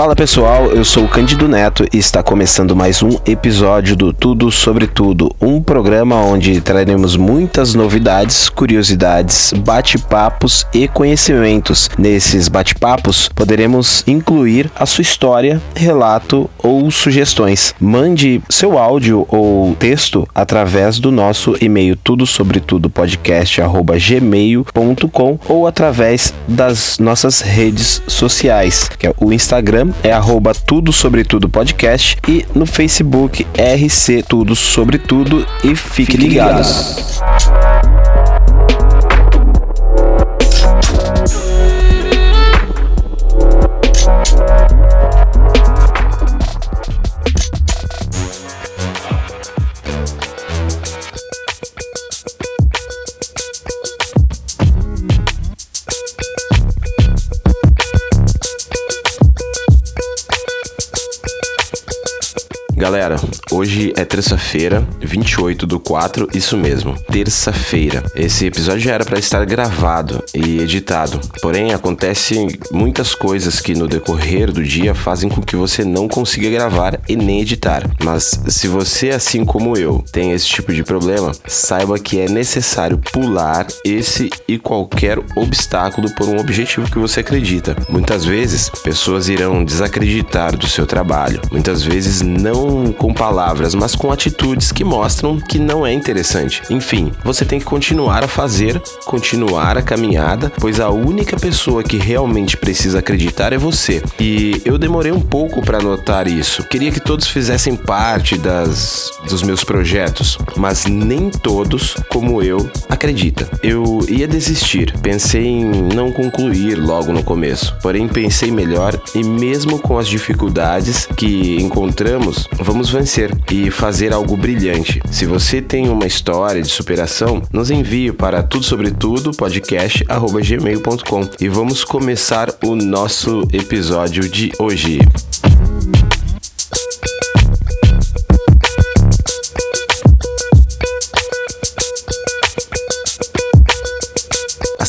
Fala pessoal, eu sou o Cândido Neto e está começando mais um episódio do Tudo Sobre Tudo, um programa onde traremos muitas novidades, curiosidades, bate-papos e conhecimentos. Nesses bate-papos poderemos incluir a sua história, relato ou sugestões. Mande seu áudio ou texto através do nosso e-mail tudo sobre tudo podcast@gmail.com ou através das nossas redes sociais, que é o Instagram é arroba tudo sobre tudo podcast e no Facebook RC Tudo Sobre Tudo e fique, fique ligados. ligados. Galera, hoje é terça-feira, 28 do 4, isso mesmo, terça-feira. Esse episódio já era para estar gravado e editado, porém acontecem muitas coisas que no decorrer do dia fazem com que você não consiga gravar e nem editar. Mas se você, assim como eu, tem esse tipo de problema, saiba que é necessário pular esse e qualquer obstáculo por um objetivo que você acredita. Muitas vezes, pessoas irão desacreditar do seu trabalho, muitas vezes não com palavras, mas com atitudes que mostram que não é interessante. Enfim, você tem que continuar a fazer, continuar a caminhada, pois a única pessoa que realmente precisa acreditar é você. E eu demorei um pouco para notar isso. Queria que todos fizessem parte das dos meus projetos, mas nem todos, como eu, acredita. Eu ia desistir. Pensei em não concluir logo no começo. Porém, pensei melhor e mesmo com as dificuldades que encontramos, vamos vencer e fazer algo brilhante. Se você tem uma história de superação, nos envie para tudo sobre tudo podcast@gmail.com e vamos começar o nosso episódio de hoje.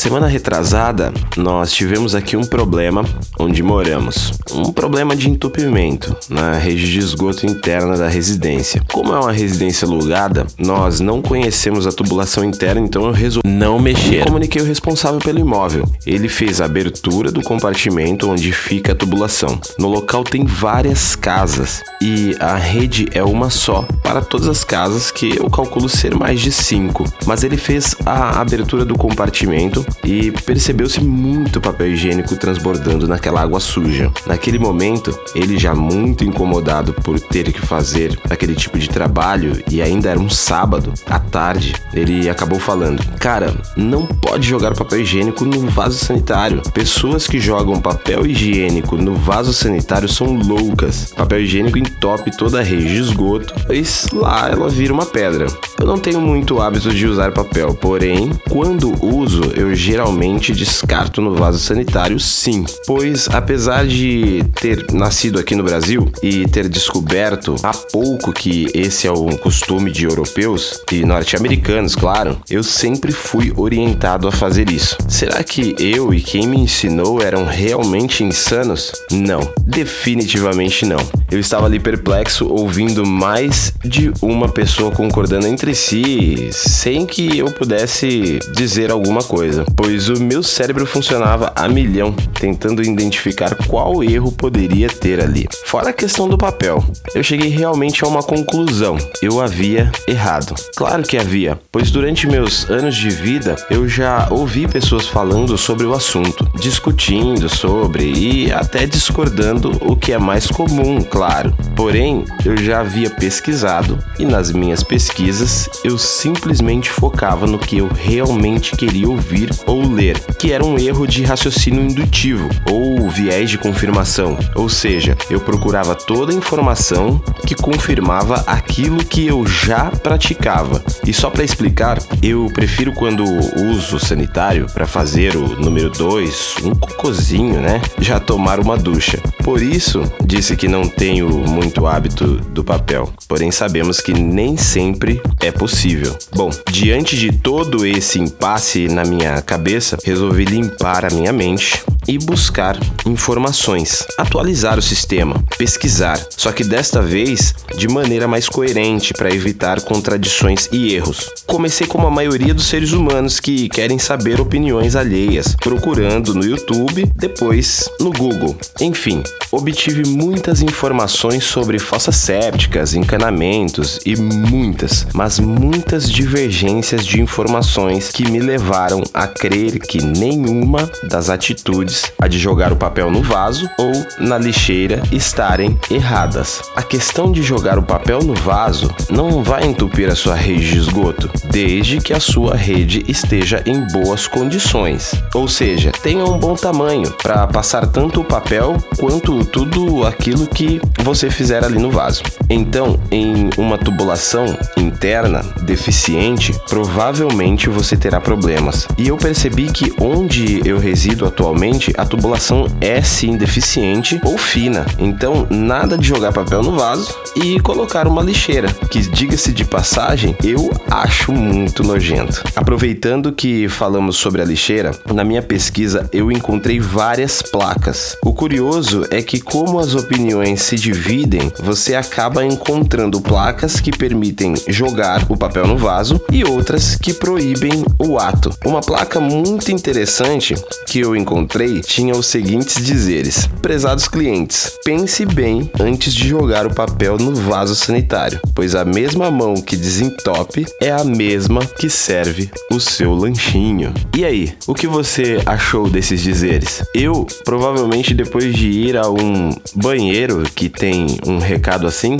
semana retrasada, nós tivemos aqui um problema onde moramos. Um problema de entupimento na rede de esgoto interna da residência. Como é uma residência alugada, nós não conhecemos a tubulação interna, então eu resolvi não mexer. Comuniquei o responsável pelo imóvel. Ele fez a abertura do compartimento onde fica a tubulação. No local tem várias casas e a rede é uma só para todas as casas, que eu calculo ser mais de cinco. Mas ele fez a abertura do compartimento e percebeu-se muito papel higiênico transbordando naquela água suja. Naquele momento, ele já muito incomodado por ter que fazer aquele tipo de trabalho e ainda era um sábado à tarde, ele acabou falando: "Cara, não pode jogar papel higiênico no vaso sanitário. Pessoas que jogam papel higiênico no vaso sanitário são loucas. Papel higiênico entope toda a rede de esgoto, pois lá ela vira uma pedra. Eu não tenho muito hábito de usar papel, porém, quando uso, eu geralmente descarto no vaso sanitário sim, pois apesar de ter nascido aqui no Brasil e ter descoberto há pouco que esse é um costume de europeus e norte-americanos, claro, eu sempre fui orientado a fazer isso. Será que eu e quem me ensinou eram realmente insanos? Não, definitivamente não. Eu estava ali perplexo ouvindo mais de uma pessoa concordando entre si sem que eu pudesse dizer alguma coisa pois o meu cérebro funcionava a milhão, tentando identificar qual erro poderia ter ali. Fora a questão do papel, eu cheguei realmente a uma conclusão: eu havia errado. Claro que havia, pois durante meus anos de vida eu já ouvi pessoas falando sobre o assunto, discutindo sobre e até discordando, o que é mais comum, claro. Porém, eu já havia pesquisado e nas minhas pesquisas eu simplesmente focava no que eu realmente queria ouvir ou ler, que era um erro de raciocínio indutivo ou viés de confirmação, ou seja, eu procurava toda a informação que confirmava aquilo que eu já praticava. E só para explicar, eu prefiro quando uso sanitário para fazer o número 2, um cocôzinho, né? Já tomar uma ducha Por isso, disse que não tenho muito hábito do papel, porém sabemos que nem sempre é possível. Bom, diante de todo esse impasse na minha cabeça, resolvi limpar a minha mente e buscar informações, atualizar o sistema, pesquisar, só que desta vez de maneira mais coerente para evitar contradições e erros. Comecei como a maioria dos seres humanos que querem saber opiniões alheias, procurando no YouTube, depois no Google. Enfim, obtive muitas informações sobre fossas sépticas, encanamentos e muitas, mas muitas divergências de informações que me levaram a crer que nenhuma das atitudes a de jogar o papel no vaso ou na lixeira estarem erradas. A questão de jogar o papel no vaso não vai entupir a sua rede de esgoto, desde que a sua rede esteja em boas condições. Ou seja, tenha um bom tamanho para passar tanto o papel quanto tudo aquilo que você fizer ali no vaso. Então, em uma tubulação interna deficiente, provavelmente você terá problemas. E eu percebi que onde eu resido atualmente a tubulação é sim deficiente ou fina. Então, nada de jogar papel no vaso e colocar uma lixeira, que diga-se de passagem, eu acho muito nojento. Aproveitando que falamos sobre a lixeira, na minha pesquisa eu encontrei várias placas. O curioso é que como as opiniões se dividem, você acaba encontrando placas que permitem jogar o papel no vaso e outras que proíbem o ato. Uma placa muito interessante que eu encontrei tinha os seguintes dizeres: Prezados clientes, pense bem antes de jogar o papel no vaso sanitário, pois a mesma mão que desentope é a mesma que serve o seu lanchinho. E aí, o que você achou desses dizeres? Eu, provavelmente depois de ir a um banheiro que tem um recado assim,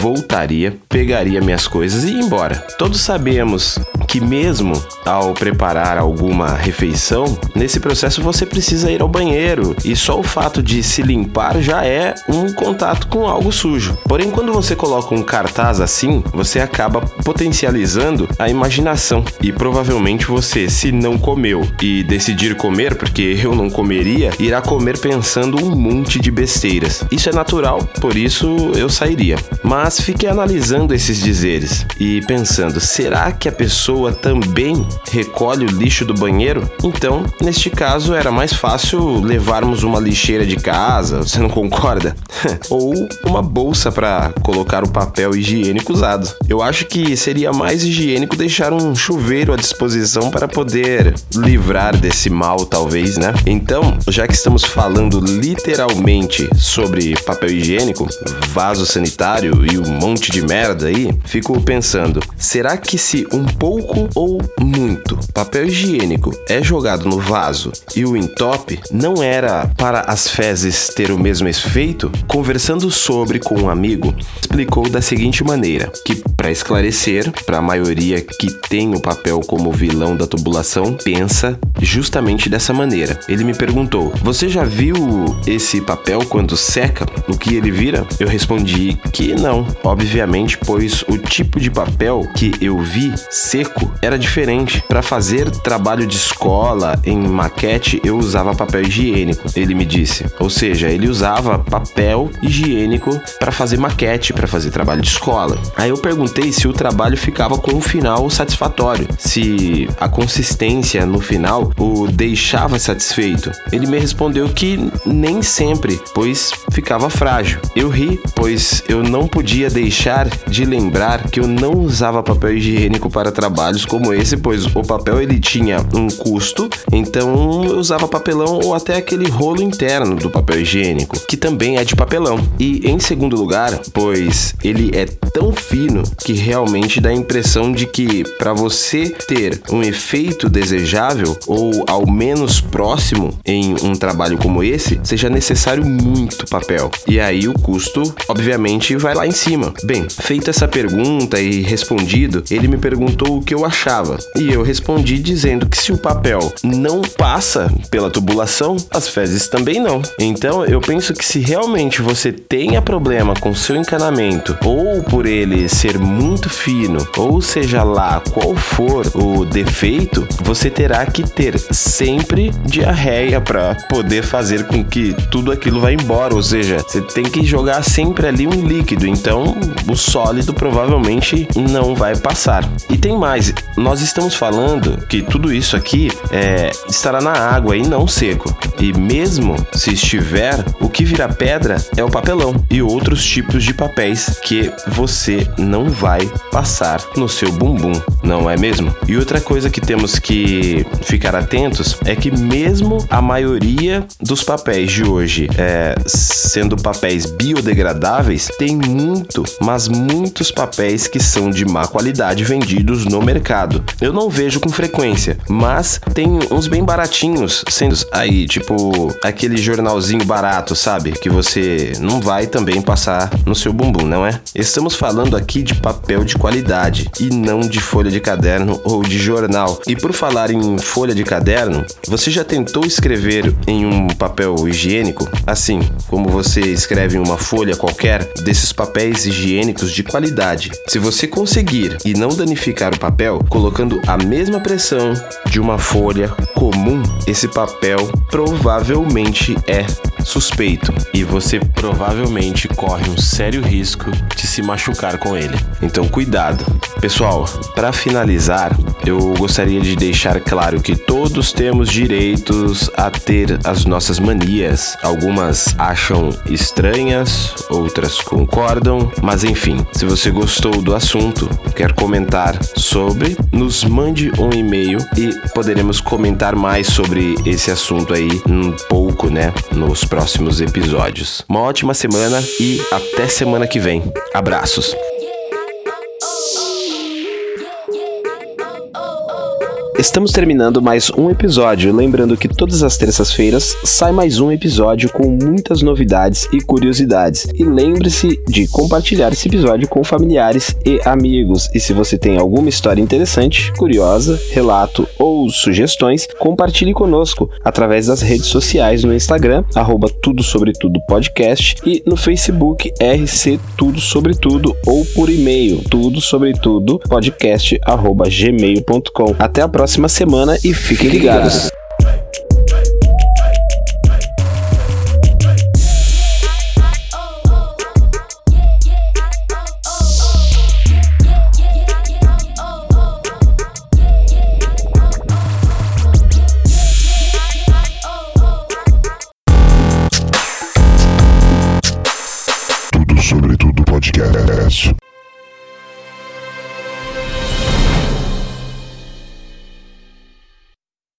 voltaria, pegaria minhas coisas e ir embora. Todos sabemos que mesmo ao preparar alguma refeição, nesse processo você precisa ir ao banheiro e só o fato de se limpar já é um contato com algo sujo. Porém, quando você coloca um cartaz assim, você acaba potencializando a imaginação e provavelmente você, se não comeu e decidir comer, porque eu não comeria, irá comer pensando um monte de besteiras. Isso é natural, por isso eu sairia. Mas fiquei analisando esses dizeres e pensando, será que a pessoa também recolhe o lixo do banheiro? Então, neste caso, era mais fácil levarmos uma lixeira de casa, você não concorda? Ou uma bolsa para colocar o papel higiênico usado. Eu acho que seria mais higiênico deixar um chuveiro à disposição para poder livrar desse mal, talvez, né? Então, já que estamos falando literalmente sobre papel higiênico, vaso sanitário e um monte de merda aí, fico pensando, será que se um pouco ou muito papel higiênico é jogado no vaso e o entope, não era para as fezes ter o mesmo efeito? Conversando sobre com um amigo, explicou da seguinte maneira: que para esclarecer, para a maioria que tem o papel como vilão da tubulação, pensa justamente dessa maneira. Ele me perguntou: "Você já viu esse papel quando seca? O que ele vira?" Eu respondi que não, obviamente, pois o tipo de papel que eu vi seco era diferente. Para fazer trabalho de escola em maquete, eu usava papel higiênico, ele me disse. Ou seja, ele usava papel higiênico para fazer maquete, para fazer trabalho de escola. Aí eu perguntei se o trabalho ficava com um final satisfatório, se a consistência no final o deixava satisfeito. Ele me respondeu que nem sempre, pois ficava frágil. Eu ri, pois eu não podia deixar de lembrar que eu não usava papel higiênico para trabalhos como esse, pois o papel ele tinha um custo, então eu usava papelão ou até aquele rolo interno do papel higiênico, que também é de papelão. E em segundo lugar, pois ele é tão fino que realmente dá a impressão de que para você ter um efeito desejável ou ao menos próximo em um trabalho como esse, seja necessário muito papel. E aí o custo, obviamente, vai lá em cima. Bem, feita essa pergunta e respondido, ele me perguntou o que eu achava. E eu respondi dizendo que se o papel não passa pela tubulação, as fezes também não. Então eu penso que se realmente você tenha problema com seu encanamento ou por ele ser muito fino, ou seja lá qual for o defeito, você terá que ter sempre diarreia para poder fazer com que tudo aquilo vá embora, ou seja, você tem que jogar sempre ali um líquido, então o sólido provavelmente não vai passar. E tem mais, nós estamos falando que tudo isso aqui é, estará na água e não seco. E mesmo se estiver, o que vira pedra é o papelão e outros tipos de papéis que você não vai passar no seu bumbum, não é mesmo? E outra coisa que temos que ficar atentos é que mesmo a maioria dos papéis de hoje, é, sendo papéis biodegradáveis, tem muito, mas muitos papéis que são de má qualidade vendidos no mercado. Eu não vejo com frequência, mas tem uns bem baratinhos sendo aí, tipo aquele jornalzinho barato, sabe? Que você não vai também passar no seu bumbum, não é? Estamos falando aqui de papel de qualidade e não de folha de caderno ou de jornal. E por falar em folha de caderno, você já tentou escrever em um papel higiênico? Assim, como você escreve em uma folha qualquer, desses papéis higiênicos de qualidade. Se você conseguir e não danificar o papel, colocando a mesma pressão de uma folha comum, esse papel provavelmente é suspeito e você provavelmente corre um sério risco de se machucar com ele. Então cuidado. Pessoal, para finalizar, eu gostaria de deixar claro que todos temos direitos a ter as nossas manias. Algumas acham estranhas, outras concordam, mas enfim, se você gostou do assunto, quer comentar sobre, nos mande um e-mail e poderemos comentar mais sobre esse assunto aí um pouco, né, nos próximos episódios. Uma ótima semana e até semana que vem. Abraços. Estamos terminando mais um episódio. Lembrando que todas as terças-feiras sai mais um episódio com muitas novidades e curiosidades. E lembre-se de compartilhar esse episódio com familiares e amigos. E se você tem alguma história interessante, curiosa, relato ou sugestões, compartilhe conosco através das redes sociais no Instagram, arroba Tudo Sobre Tudo Podcast e no Facebook RC Tudo Sobre Tudo ou por e-mail tudo sobre tudo podcast arroba gmail.com. Até a próxima próxima semana e fiquem ligados.